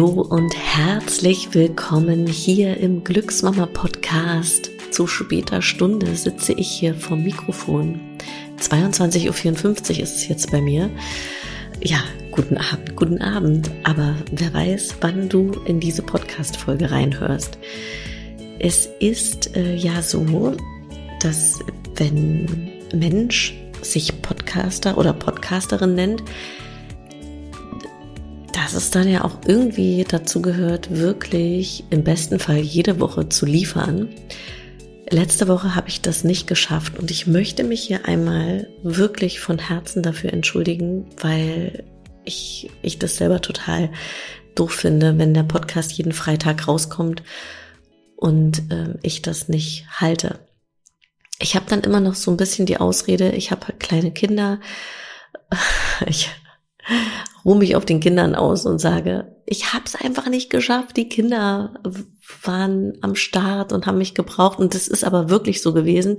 Hallo und herzlich willkommen hier im Glücksmama Podcast. Zu später Stunde sitze ich hier vom Mikrofon. 22.54 Uhr ist es jetzt bei mir. Ja, guten Abend, guten Abend. Aber wer weiß, wann du in diese Podcast-Folge reinhörst. Es ist äh, ja so, dass wenn Mensch sich Podcaster oder Podcasterin nennt, dass es dann ja auch irgendwie dazu gehört, wirklich im besten Fall jede Woche zu liefern. Letzte Woche habe ich das nicht geschafft und ich möchte mich hier einmal wirklich von Herzen dafür entschuldigen, weil ich, ich das selber total doof finde, wenn der Podcast jeden Freitag rauskommt und äh, ich das nicht halte. Ich habe dann immer noch so ein bisschen die Ausrede, ich habe halt kleine Kinder. Ich ruhe mich auf den Kindern aus und sage, ich habe es einfach nicht geschafft. Die Kinder waren am Start und haben mich gebraucht und das ist aber wirklich so gewesen.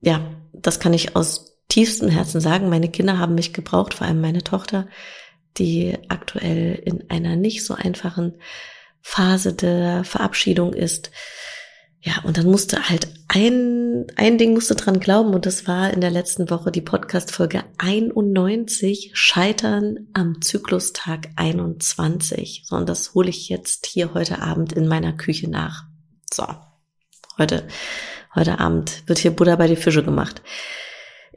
Ja, das kann ich aus tiefstem Herzen sagen. Meine Kinder haben mich gebraucht, vor allem meine Tochter, die aktuell in einer nicht so einfachen Phase der Verabschiedung ist. Ja, und dann musste halt ein, ein Ding musste dran glauben und das war in der letzten Woche die Podcast-Folge 91, Scheitern am Zyklustag 21. So, und das hole ich jetzt hier heute Abend in meiner Küche nach. So, heute, heute Abend wird hier Buddha bei die Fische gemacht.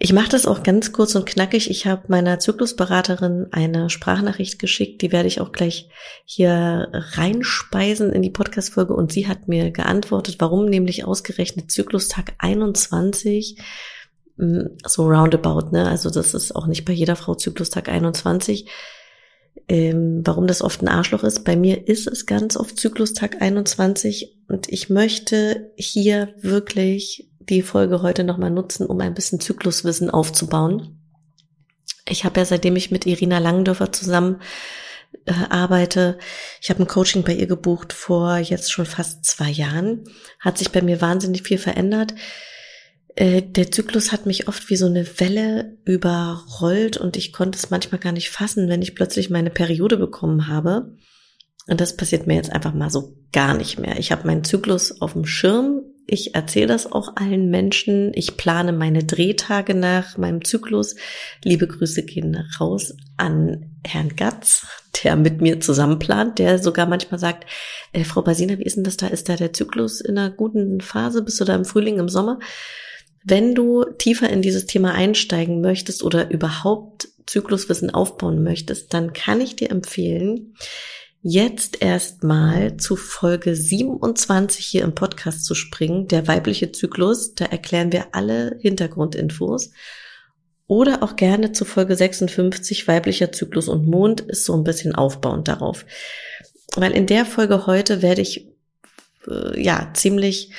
Ich mache das auch ganz kurz und knackig. Ich habe meiner Zyklusberaterin eine Sprachnachricht geschickt, die werde ich auch gleich hier reinspeisen in die Podcast-Folge und sie hat mir geantwortet, warum nämlich ausgerechnet Zyklustag 21 hm, so roundabout, ne? Also das ist auch nicht bei jeder Frau Zyklustag 21. Ähm, warum das oft ein Arschloch ist. Bei mir ist es ganz oft Zyklustag 21 und ich möchte hier wirklich die Folge heute nochmal nutzen, um ein bisschen Zykluswissen aufzubauen. Ich habe ja, seitdem ich mit Irina Langendorfer zusammen äh, arbeite, ich habe ein Coaching bei ihr gebucht vor jetzt schon fast zwei Jahren, hat sich bei mir wahnsinnig viel verändert. Äh, der Zyklus hat mich oft wie so eine Welle überrollt und ich konnte es manchmal gar nicht fassen, wenn ich plötzlich meine Periode bekommen habe. Und das passiert mir jetzt einfach mal so gar nicht mehr. Ich habe meinen Zyklus auf dem Schirm. Ich erzähle das auch allen Menschen. Ich plane meine Drehtage nach meinem Zyklus. Liebe Grüße gehen raus an Herrn Gatz, der mit mir zusammen plant, der sogar manchmal sagt, äh, Frau Basina, wie ist denn das da? Ist da der Zyklus in einer guten Phase? Bist du da im Frühling, im Sommer? Wenn du tiefer in dieses Thema einsteigen möchtest oder überhaupt Zykluswissen aufbauen möchtest, dann kann ich dir empfehlen, jetzt erstmal zu Folge 27 hier im Podcast zu springen, der weibliche Zyklus. Da erklären wir alle Hintergrundinfos. Oder auch gerne zu Folge 56, weiblicher Zyklus und Mond, ist so ein bisschen aufbauend darauf. Weil in der Folge heute werde ich, äh, ja, ziemlich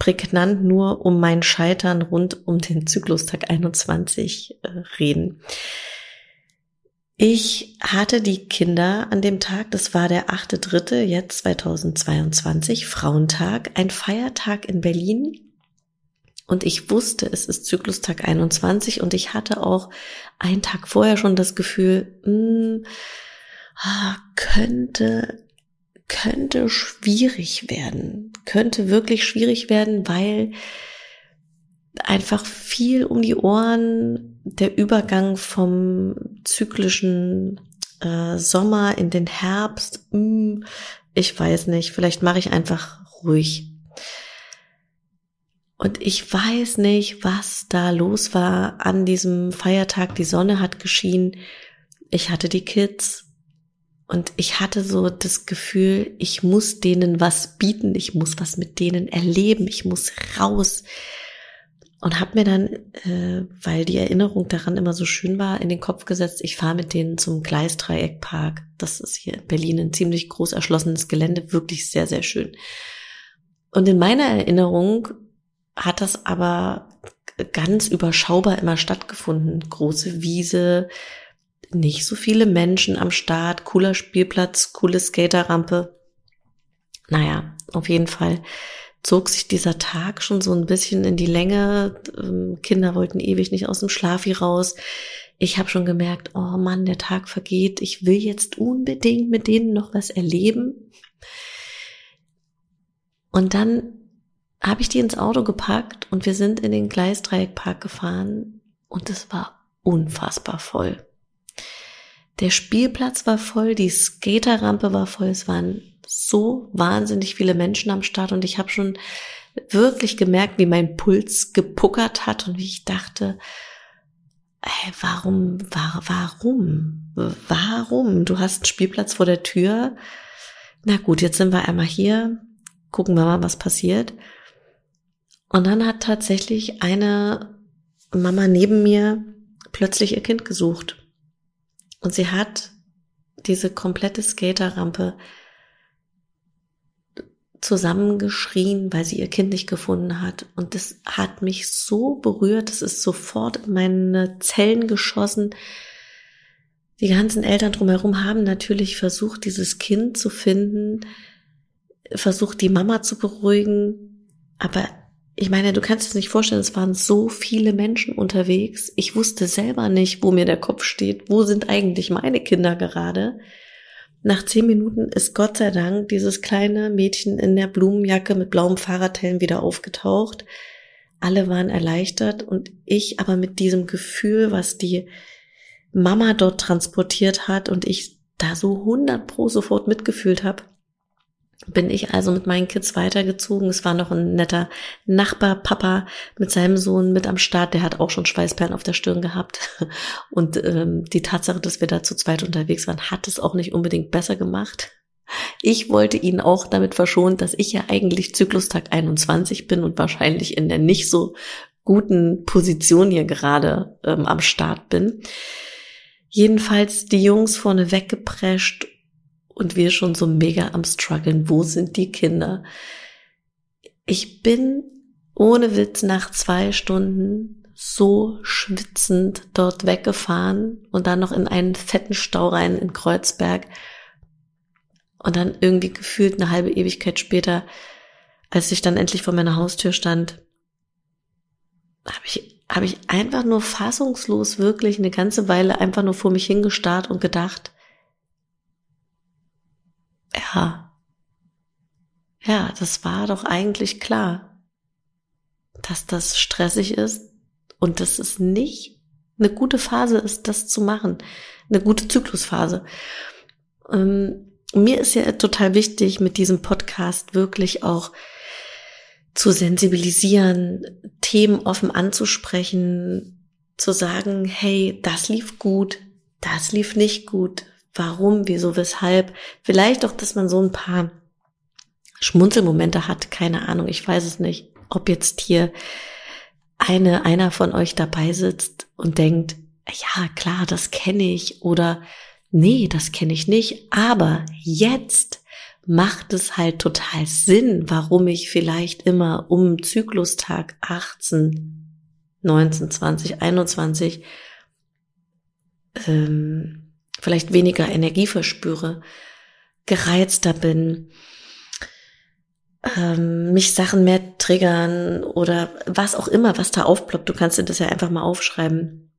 prägnant nur um mein Scheitern rund um den Zyklustag 21 äh, reden. Ich hatte die Kinder an dem Tag, das war der 8.3. jetzt 2022, Frauentag, ein Feiertag in Berlin. Und ich wusste, es ist Zyklustag 21 und ich hatte auch einen Tag vorher schon das Gefühl, mh, hm, ah, könnte, könnte schwierig werden, könnte wirklich schwierig werden, weil einfach viel um die Ohren, der Übergang vom zyklischen äh, Sommer in den Herbst, mh, hm, ich weiß nicht, vielleicht mache ich einfach ruhig. Und ich weiß nicht, was da los war an diesem Feiertag. Die Sonne hat geschienen. Ich hatte die Kids. Und ich hatte so das Gefühl, ich muss denen was bieten. Ich muss was mit denen erleben. Ich muss raus und habe mir dann, äh, weil die Erinnerung daran immer so schön war, in den Kopf gesetzt, ich fahre mit denen zum Gleisdreieckpark. Das ist hier in Berlin ein ziemlich groß erschlossenes Gelände, wirklich sehr, sehr schön. Und in meiner Erinnerung hat das aber ganz überschaubar immer stattgefunden. Große Wiese, nicht so viele Menschen am Start, cooler Spielplatz, coole Skaterrampe. Naja, auf jeden Fall zog sich dieser Tag schon so ein bisschen in die Länge. Ähm, Kinder wollten ewig nicht aus dem Schlafi raus. Ich habe schon gemerkt, oh Mann, der Tag vergeht. Ich will jetzt unbedingt mit denen noch was erleben. Und dann habe ich die ins Auto gepackt und wir sind in den Gleisdreieckpark gefahren und es war unfassbar voll. Der Spielplatz war voll, die Skaterrampe war voll, es waren so wahnsinnig viele Menschen am Start und ich habe schon wirklich gemerkt, wie mein Puls gepuckert hat und wie ich dachte, ey, warum, war, warum, warum? Du hast einen Spielplatz vor der Tür. Na gut, jetzt sind wir einmal hier, gucken wir mal, was passiert. Und dann hat tatsächlich eine Mama neben mir plötzlich ihr Kind gesucht. Und sie hat diese komplette Skaterrampe zusammengeschrien, weil sie ihr Kind nicht gefunden hat. Und das hat mich so berührt, es ist sofort in meine Zellen geschossen. Die ganzen Eltern drumherum haben natürlich versucht, dieses Kind zu finden, versucht, die Mama zu beruhigen. Aber ich meine, du kannst es nicht vorstellen, es waren so viele Menschen unterwegs. Ich wusste selber nicht, wo mir der Kopf steht. Wo sind eigentlich meine Kinder gerade? Nach zehn Minuten ist Gott sei Dank dieses kleine Mädchen in der Blumenjacke mit blauem Fahrradhelm wieder aufgetaucht. Alle waren erleichtert und ich aber mit diesem Gefühl, was die Mama dort transportiert hat und ich da so hundert pro sofort mitgefühlt habe, bin ich also mit meinen Kids weitergezogen. Es war noch ein netter Nachbarpapa mit seinem Sohn mit am Start. Der hat auch schon Schweißperlen auf der Stirn gehabt. Und ähm, die Tatsache, dass wir da zu zweit unterwegs waren, hat es auch nicht unbedingt besser gemacht. Ich wollte ihn auch damit verschonen, dass ich ja eigentlich Zyklustag 21 bin und wahrscheinlich in der nicht so guten Position hier gerade ähm, am Start bin. Jedenfalls die Jungs vorne weggeprescht und wir schon so mega am struggeln. Wo sind die Kinder? Ich bin ohne Witz nach zwei Stunden so schwitzend dort weggefahren und dann noch in einen fetten Stau rein in Kreuzberg. Und dann irgendwie gefühlt eine halbe Ewigkeit später, als ich dann endlich vor meiner Haustür stand, habe ich, hab ich einfach nur fassungslos wirklich eine ganze Weile einfach nur vor mich hingestarrt und gedacht, ja, ja, das war doch eigentlich klar, dass das stressig ist und dass es nicht eine gute Phase ist, das zu machen, eine gute Zyklusphase. Ähm, mir ist ja total wichtig, mit diesem Podcast wirklich auch zu sensibilisieren, Themen offen anzusprechen, zu sagen, hey, das lief gut, das lief nicht gut, warum, wieso, weshalb. Vielleicht auch, dass man so ein paar Schmunzelmomente hat, keine Ahnung, ich weiß es nicht, ob jetzt hier eine, einer von euch dabei sitzt und denkt, ja, klar, das kenne ich oder nee, das kenne ich nicht, aber jetzt macht es halt total Sinn, warum ich vielleicht immer um Zyklustag 18, 19, 20, 21 ähm, vielleicht weniger Energie verspüre, gereizter bin, ähm, mich Sachen mehr triggern oder was auch immer, was da aufploppt. Du kannst dir das ja einfach mal aufschreiben.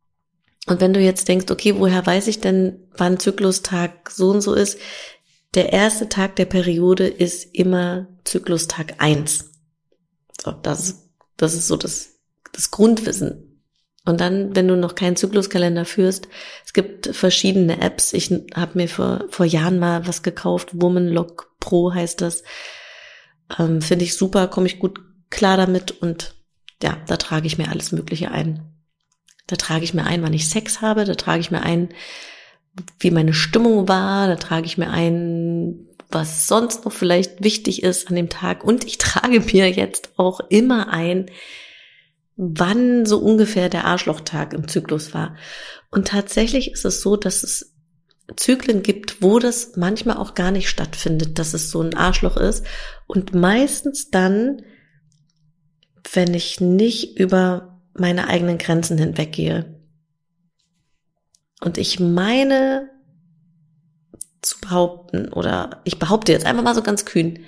Und wenn du jetzt denkst, okay, woher weiß ich denn, wann Zyklustag so und so ist? Der erste Tag der Periode ist immer Zyklustag eins. So, das, das ist so das, das Grundwissen. Und dann, wenn du noch keinen Zykluskalender führst, es gibt verschiedene Apps. Ich habe mir vor, vor Jahren mal was gekauft. Womanlock Pro heißt das. Ähm, Finde ich super, komme ich gut klar damit und ja, da trage ich mir alles Mögliche ein. Da trage ich mir ein, wann ich Sex habe, da trage ich mir ein, wie meine Stimmung war, da trage ich mir ein, was sonst noch vielleicht wichtig ist an dem Tag und ich trage mir jetzt auch immer ein, wann so ungefähr der Arschlochtag im Zyklus war. Und tatsächlich ist es so, dass es Zyklen gibt, wo das manchmal auch gar nicht stattfindet, dass es so ein Arschloch ist. Und meistens dann, wenn ich nicht über meine eigenen Grenzen hinweggehe. Und ich meine zu behaupten, oder ich behaupte jetzt einfach mal so ganz kühn,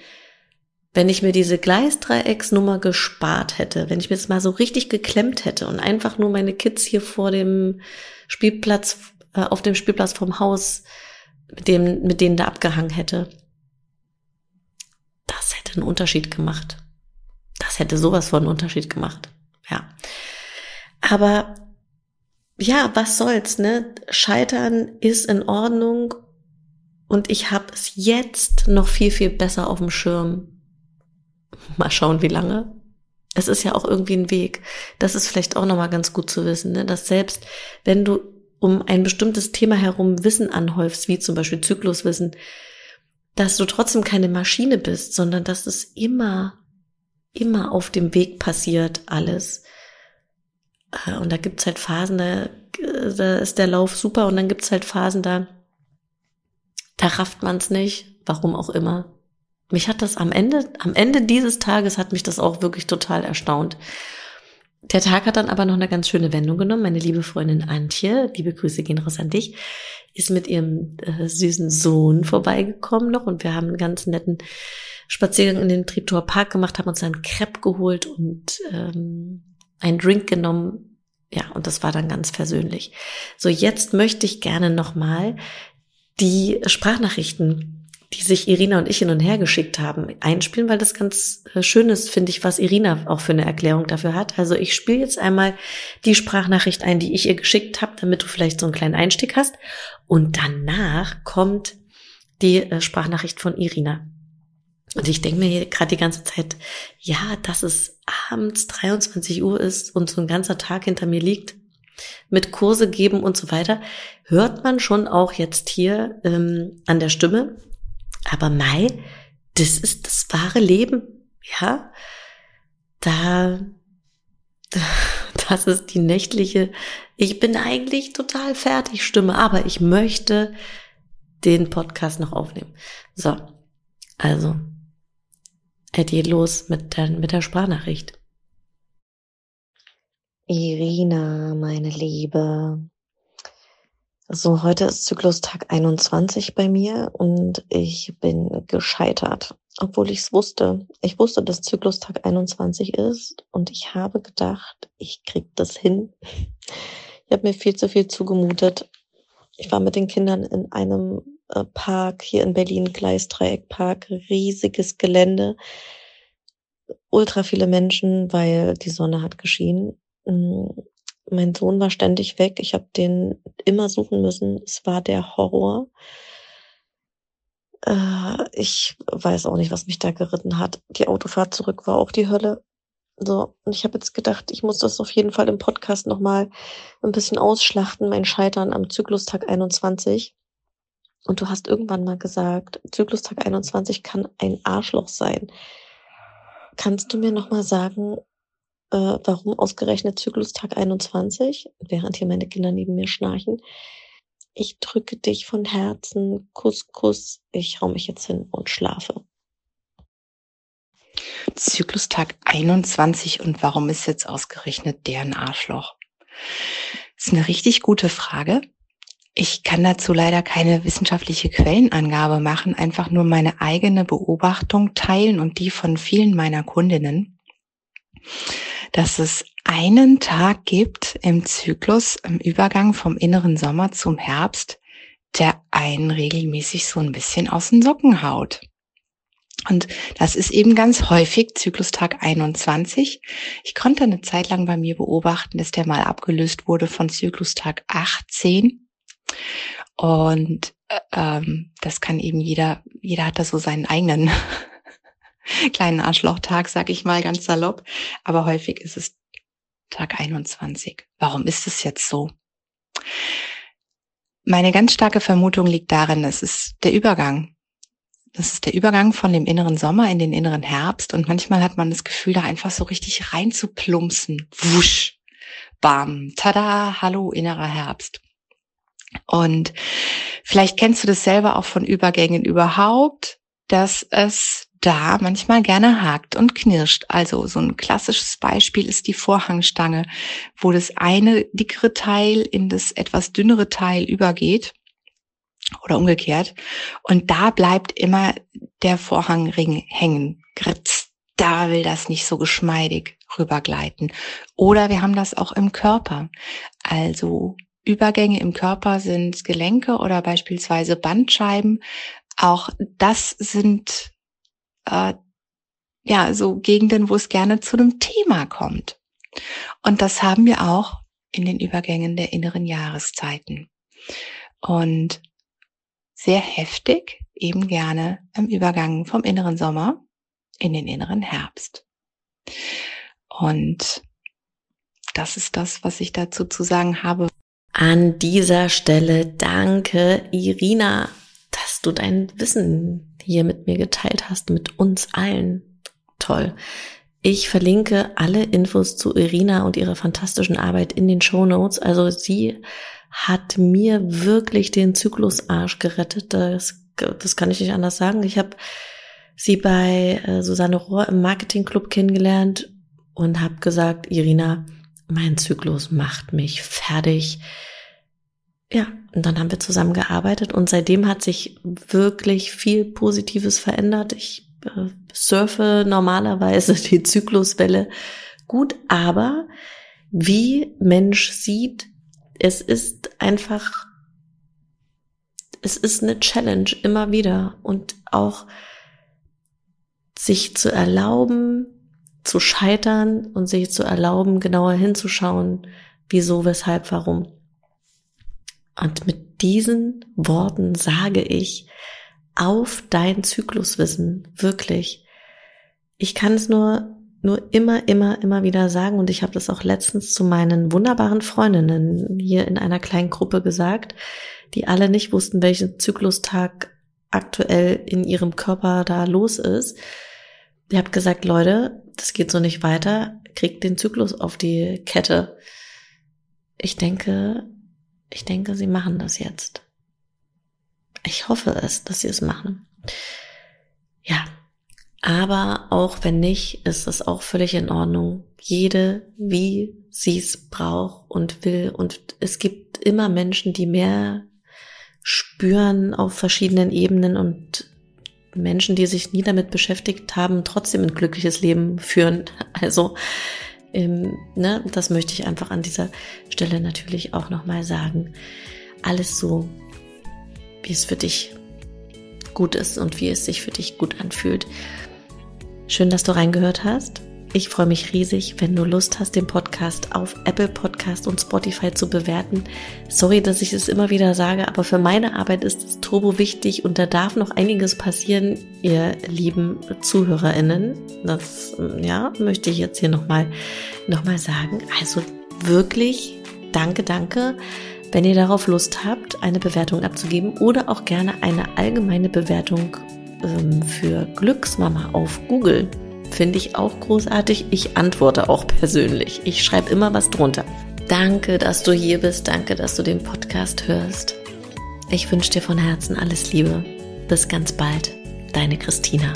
wenn ich mir diese Gleisdreiecksnummer gespart hätte, wenn ich mir das mal so richtig geklemmt hätte und einfach nur meine Kids hier vor dem Spielplatz, äh, auf dem Spielplatz vom Haus mit dem, mit denen da abgehangen hätte, das hätte einen Unterschied gemacht. Das hätte sowas von einen Unterschied gemacht. Ja. Aber ja, was soll's, ne? Scheitern ist in Ordnung und ich habe es jetzt noch viel, viel besser auf dem Schirm. Mal schauen, wie lange. Es ist ja auch irgendwie ein Weg. Das ist vielleicht auch nochmal ganz gut zu wissen, ne? dass selbst wenn du um ein bestimmtes Thema herum Wissen anhäufst, wie zum Beispiel Zykluswissen, dass du trotzdem keine Maschine bist, sondern dass es immer, immer auf dem Weg passiert, alles. Äh, und da gibt's halt Phasen, da, da ist der Lauf super und dann gibt's halt Phasen, da, da rafft man's nicht, warum auch immer. Mich hat das am Ende, am Ende dieses Tages hat mich das auch wirklich total erstaunt. Der Tag hat dann aber noch eine ganz schöne Wendung genommen. Meine liebe Freundin Antje, liebe Grüße gehen raus an dich, ist mit ihrem äh, süßen Sohn vorbeigekommen noch und wir haben einen ganz netten Spaziergang in den Treptower Park gemacht, haben uns einen Crepe geholt und ähm, einen Drink genommen. Ja, und das war dann ganz versöhnlich. So, jetzt möchte ich gerne nochmal die Sprachnachrichten die sich Irina und ich hin und her geschickt haben, einspielen, weil das ganz äh, schön ist, finde ich, was Irina auch für eine Erklärung dafür hat. Also ich spiele jetzt einmal die Sprachnachricht ein, die ich ihr geschickt habe, damit du vielleicht so einen kleinen Einstieg hast. Und danach kommt die äh, Sprachnachricht von Irina. Und ich denke mir gerade die ganze Zeit, ja, dass es abends 23 Uhr ist und so ein ganzer Tag hinter mir liegt, mit Kurse geben und so weiter, hört man schon auch jetzt hier ähm, an der Stimme, aber Mai, das ist das wahre Leben, ja. Da, das ist die nächtliche, ich bin eigentlich total fertig Stimme, aber ich möchte den Podcast noch aufnehmen. So, also, er geht los mit der, mit der Sprachnachricht. Irina, meine Liebe, so, heute ist Zyklustag 21 bei mir und ich bin gescheitert, obwohl ich es wusste. Ich wusste, dass Zyklustag 21 ist und ich habe gedacht, ich krieg das hin. Ich habe mir viel zu viel zugemutet. Ich war mit den Kindern in einem äh, Park hier in Berlin, Gleisdreieckpark, riesiges Gelände, ultra viele Menschen, weil die Sonne hat geschienen. Mein Sohn war ständig weg. Ich habe den immer suchen müssen. Es war der Horror. Äh, ich weiß auch nicht, was mich da geritten hat. Die Autofahrt zurück war auch die Hölle. So, und ich habe jetzt gedacht, ich muss das auf jeden Fall im Podcast nochmal ein bisschen ausschlachten, mein Scheitern am Zyklustag 21. Und du hast irgendwann mal gesagt, Zyklustag 21 kann ein Arschloch sein. Kannst du mir nochmal sagen, äh, warum ausgerechnet Zyklustag 21, während hier meine Kinder neben mir schnarchen. Ich drücke dich von Herzen, Kuss, Kuss, ich hau mich jetzt hin und schlafe. Zyklustag 21 und warum ist jetzt ausgerechnet deren Arschloch? Das ist eine richtig gute Frage. Ich kann dazu leider keine wissenschaftliche Quellenangabe machen, einfach nur meine eigene Beobachtung teilen und die von vielen meiner Kundinnen dass es einen Tag gibt im Zyklus, im Übergang vom inneren Sommer zum Herbst, der einen regelmäßig so ein bisschen aus den Socken haut. Und das ist eben ganz häufig Zyklustag 21. Ich konnte eine Zeit lang bei mir beobachten, dass der mal abgelöst wurde von Zyklustag 18. Und äh, ähm, das kann eben jeder, jeder hat da so seinen eigenen kleinen Arschlochtag, sag ich mal ganz salopp. Aber häufig ist es Tag 21. Warum ist es jetzt so? Meine ganz starke Vermutung liegt darin, es ist der Übergang. Das ist der Übergang von dem inneren Sommer in den inneren Herbst und manchmal hat man das Gefühl, da einfach so richtig reinzuplumpsen. Wusch, bam, tada, hallo, innerer Herbst. Und vielleicht kennst du das selber auch von Übergängen überhaupt, dass es da manchmal gerne hakt und knirscht. Also so ein klassisches Beispiel ist die Vorhangstange, wo das eine dickere Teil in das etwas dünnere Teil übergeht oder umgekehrt. Und da bleibt immer der Vorhangring hängen. gritzt, da will das nicht so geschmeidig rübergleiten. Oder wir haben das auch im Körper. Also Übergänge im Körper sind Gelenke oder beispielsweise Bandscheiben. Auch das sind äh, ja so Gegenden, wo es gerne zu einem Thema kommt. Und das haben wir auch in den Übergängen der inneren Jahreszeiten. Und sehr heftig, eben gerne im Übergang vom inneren Sommer in den inneren Herbst. Und das ist das, was ich dazu zu sagen habe. An dieser Stelle danke, Irina, dass du dein Wissen hier mit mir geteilt hast, mit uns allen. Toll. Ich verlinke alle Infos zu Irina und ihrer fantastischen Arbeit in den Show Notes. Also sie hat mir wirklich den Zyklusarsch gerettet. Das, das kann ich nicht anders sagen. Ich habe sie bei äh, Susanne Rohr im Marketingclub kennengelernt und habe gesagt, Irina, mein Zyklus macht mich fertig. Ja, und dann haben wir zusammen gearbeitet und seitdem hat sich wirklich viel Positives verändert. Ich äh, surfe normalerweise die Zykluswelle gut, aber wie Mensch sieht, es ist einfach, es ist eine Challenge immer wieder und auch sich zu erlauben, zu scheitern und sich zu erlauben, genauer hinzuschauen, wieso, weshalb, warum. Und mit diesen Worten sage ich, auf dein Zykluswissen, wirklich. Ich kann es nur, nur immer, immer, immer wieder sagen und ich habe das auch letztens zu meinen wunderbaren Freundinnen hier in einer kleinen Gruppe gesagt, die alle nicht wussten, welchen Zyklustag aktuell in ihrem Körper da los ist. Ich habe gesagt, Leute, das geht so nicht weiter, kriegt den Zyklus auf die Kette. Ich denke, ich denke, sie machen das jetzt. Ich hoffe es, dass sie es machen. Ja, aber auch wenn nicht, ist es auch völlig in Ordnung. Jede, wie sie es braucht und will. Und es gibt immer Menschen, die mehr spüren auf verschiedenen Ebenen und Menschen, die sich nie damit beschäftigt haben, trotzdem ein glückliches Leben führen. Also ähm, ne, das möchte ich einfach an dieser Stelle natürlich auch nochmal sagen. Alles so, wie es für dich gut ist und wie es sich für dich gut anfühlt. Schön, dass du reingehört hast. Ich freue mich riesig, wenn du Lust hast, den Podcast auf Apple Podcast und Spotify zu bewerten. Sorry, dass ich es immer wieder sage, aber für meine Arbeit ist es turbo wichtig und da darf noch einiges passieren, ihr lieben ZuhörerInnen. Das, ja, möchte ich jetzt hier nochmal, noch mal sagen. Also wirklich, danke, danke. Wenn ihr darauf Lust habt, eine Bewertung abzugeben oder auch gerne eine allgemeine Bewertung ähm, für Glücksmama auf Google Finde ich auch großartig. Ich antworte auch persönlich. Ich schreibe immer was drunter. Danke, dass du hier bist. Danke, dass du den Podcast hörst. Ich wünsche dir von Herzen alles Liebe. Bis ganz bald. Deine Christina.